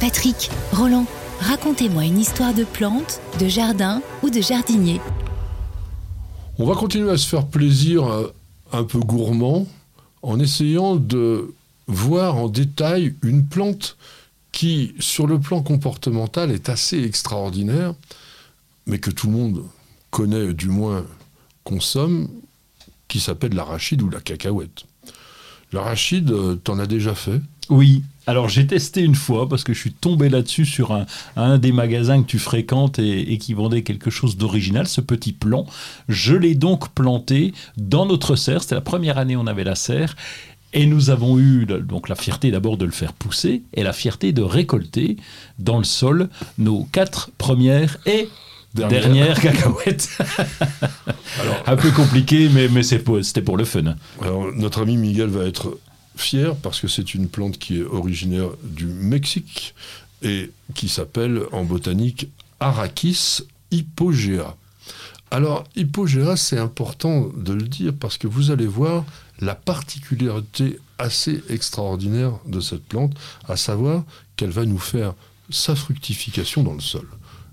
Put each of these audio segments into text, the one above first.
Patrick, Roland, racontez-moi une histoire de plante, de jardin ou de jardinier. On va continuer à se faire plaisir euh, un peu gourmand en essayant de voir en détail une plante qui, sur le plan comportemental, est assez extraordinaire, mais que tout le monde connaît, du moins consomme, qui s'appelle l'arachide ou la cacahuète. L'arachide, euh, t'en as déjà fait? Oui. Alors j'ai testé une fois parce que je suis tombé là-dessus sur un, des magasins que tu fréquentes et, qui vendait quelque chose d'original, ce petit plant. Je l'ai donc planté dans notre serre. C'était la première année où on avait la serre. Et nous avons eu donc la fierté d'abord de le faire pousser et la fierté de récolter dans le sol nos quatre premières et dernières cacahuètes. un peu compliqué, mais, mais c'était pour le fun. Alors, notre ami Miguel va être fier parce que c'est une plante qui est originaire du Mexique et qui s'appelle en botanique Arachis hypogea. Alors, hypogea, c'est important de le dire parce que vous allez voir la particularité assez extraordinaire de cette plante, à savoir qu'elle va nous faire sa fructification dans le sol.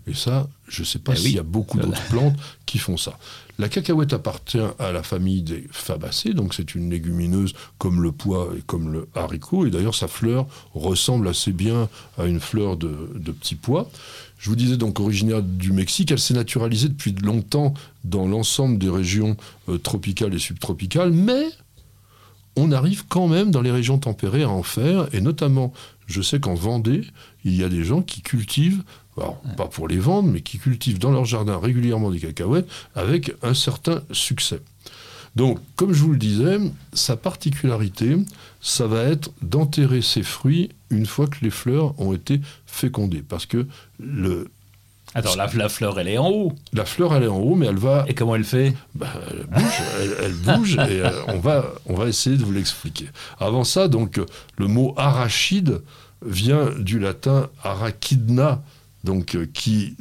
Et ça, je ne sais pas eh s'il y a beaucoup d'autres plantes qui font ça. La cacahuète appartient à la famille des fabacées, donc c'est une légumineuse comme le pois et comme le haricot, et d'ailleurs sa fleur ressemble assez bien à une fleur de, petit pois. Je vous disais donc originaire du Mexique, elle s'est naturalisée depuis longtemps dans l'ensemble des régions euh, tropicales et subtropicales, mais on arrive quand même dans les régions tempérées à en faire, et notamment, je sais qu'en Vendée, il y a des gens qui cultivent pas pour les vendre, mais qui cultivent dans leur jardin régulièrement des cacahuètes avec un certain succès. Donc, comme je vous le disais, sa particularité, ça va être d'enterrer ses fruits une fois que les fleurs ont été fécondées. Parce que le. Attends, la, fleur, elle est en haut. La fleur, elle est en haut, mais elle va. Et comment elle fait? Bah, Elle bouge, elle, bouge et euh, on, va, on va essayer de vous l'expliquer. Avant ça, donc, le mot arachide vient du latin arachidna, donc euh, qui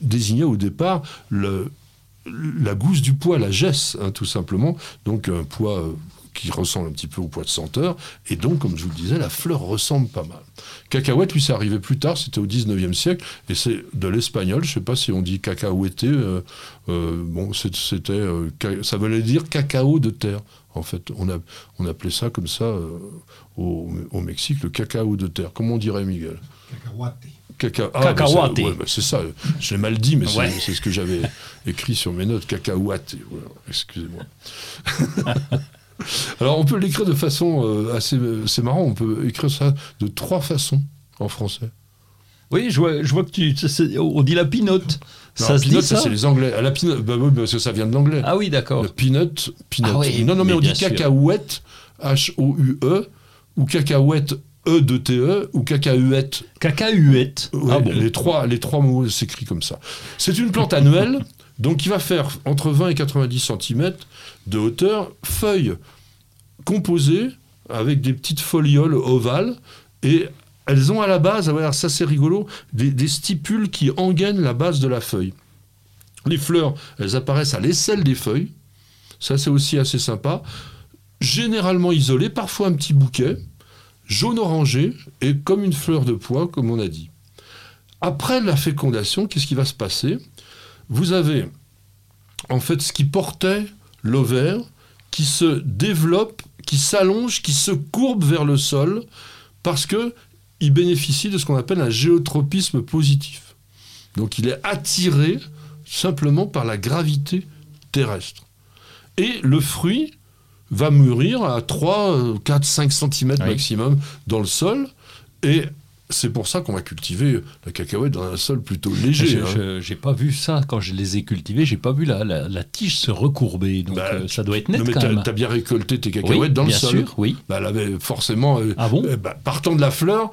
désignait au départ la gousse du poids, la gesse, hein, tout simplement. Donc un poids euh, qui ressemble un petit peu au poids de senteur. Et donc, comme je vous le disais, la fleur ressemble pas mal. Cacahuète, lui, c'est arrivé plus tard, c'était au 19e siècle, et c'est de l'espagnol, je ne sais pas si on dit cacahuété, euh, bon, c'était, ça voulait dire cacao de terre. En fait, on, a, on appelait ça comme ça au, au, Mexique, le cacao de terre. Comment on dirait, Miguel? Cacahuate. Caca... Ah, bah, c'est ça, j'ai mal dit, mais c'est ce que j'avais écrit sur mes notes. Cacahuate. Excusez-moi. Alors, on peut l'écrire de façon euh, assez. C'est marrant, on peut écrire ça de trois façons en français. Oui, je vois, je vois que tu. On dit la pinote. ça se dit ça, c'est les Anglais. la pinote, bah, parce que ça vient de l'anglais. Ah oui, d'accord. La peanut, peanut. Ah non, non, mais, on dit cacahuète, H-O-U-E, ou cacahuète E de TE ou cacahuète. Cacahuète. ah bon. les, trois, les trois mots s'écrivent comme ça. C'est une plante annuelle, donc qui va faire entre 20 et 90 cm de hauteur, feuilles composées avec des petites folioles ovales et elles ont à la base, alors ça c'est rigolo, des, des, stipules qui engainent la base de la feuille. Les fleurs, elles apparaissent à l'aisselle des feuilles. Ça c'est aussi assez sympa. Généralement isolées, parfois un petit bouquet jaune orangé et comme une fleur de pois, comme on a dit. Après la fécondation, qu'est-ce qui va se passer? Vous avez en fait ce qui portait l'ovaire qui se développe, qui s'allonge, qui se courbe vers le sol parce que il bénéficie de ce qu'on appelle un géotropisme positif. Donc il est attiré simplement par la gravité terrestre. Et le fruit va mûrir à 3, 4, 5 cm maximum dans le sol. Et c'est pour ça qu'on va cultiver la cacahuète dans un sol plutôt léger. Je n'ai hein. pas vu ça quand je les ai cultivés. J'ai pas vu la, la, tige se recourber. Donc bah, euh, ça doit être net. Non, mais tu as, bien récolté tes cacahuètes dans le bien sol. Sûr, oui. Bah, elle avait forcément. Euh, ah bon euh, bah, Partant de la fleur,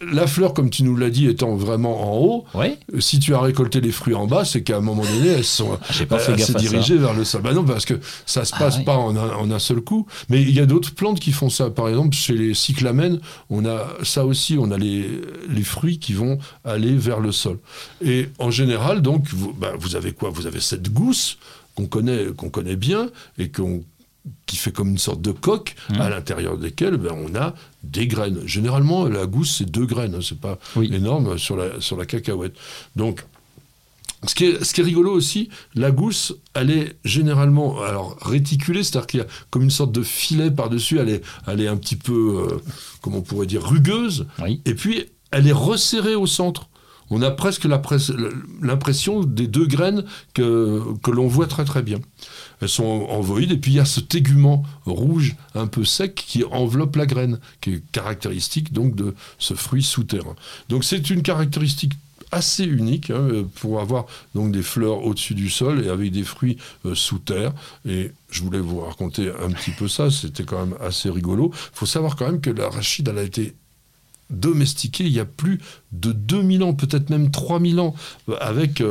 la fleur, comme tu nous l'as dit, étant vraiment en haut, si tu as récolté les fruits en bas, c'est qu'à un moment donné, elles sont ah, fait dirigées vers le sol. Bah non, parce que ça se ah passe pas en un, en un, seul coup. Mais il y a d'autres plantes qui font ça. Par exemple, chez les cyclamènes, on a ça aussi. On a les, les fruits qui vont aller vers le sol. Et en général, donc, vous, bah, vous avez quoi? Vous avez cette gousse qu'on connaît, qu'on connaît bien et qu'on qui fait comme une sorte de coque Mmh. à l'intérieur desquelles ben, on a des graines. Généralement, la gousse, c'est deux graines, hein, c'est pas Oui. énorme sur la, sur la cacahuète. Donc, ce qui, est, ce qui est rigolo aussi, la gousse, elle est généralement alors, réticulée, c'est-à-dire qu'il y a comme une sorte de filet par-dessus, elle est, elle est un petit peu, euh, comment on pourrait dire, rugueuse, Oui. et puis elle est resserrée au centre. On a presque l'impression des deux graines que, que l'on voit très très bien. Elles sont envoïdes et puis il y a ce tégument rouge un peu sec qui enveloppe la graine, qui est caractéristique donc de ce fruit souterrain. Donc c'est une caractéristique assez unique hein, euh, pour avoir donc des fleurs au-dessus du sol et avec des fruits euh, sous terre. Et je voulais vous raconter un petit peu ça, c'était quand même assez rigolo. Il faut savoir quand même que l'arachide, elle a été domestiquée il y a plus de 2000 ans, peut-être même 3000 ans, euh, avec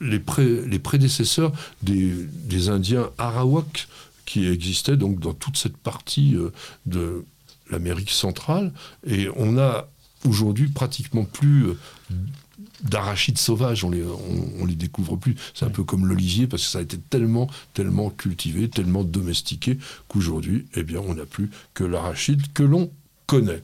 les, pré- les prédécesseurs des, des Indiens Arawak qui existaient donc dans toute cette partie de l'Amérique centrale. Et on a aujourd'hui pratiquement plus d'arachides sauvages, on les, on, on les découvre plus. C'est un peu comme l'olivier parce que ça a été tellement, tellement cultivé, tellement domestiqué qu'aujourd'hui, eh bien, on n'a plus que l'arachide que l'on connaît.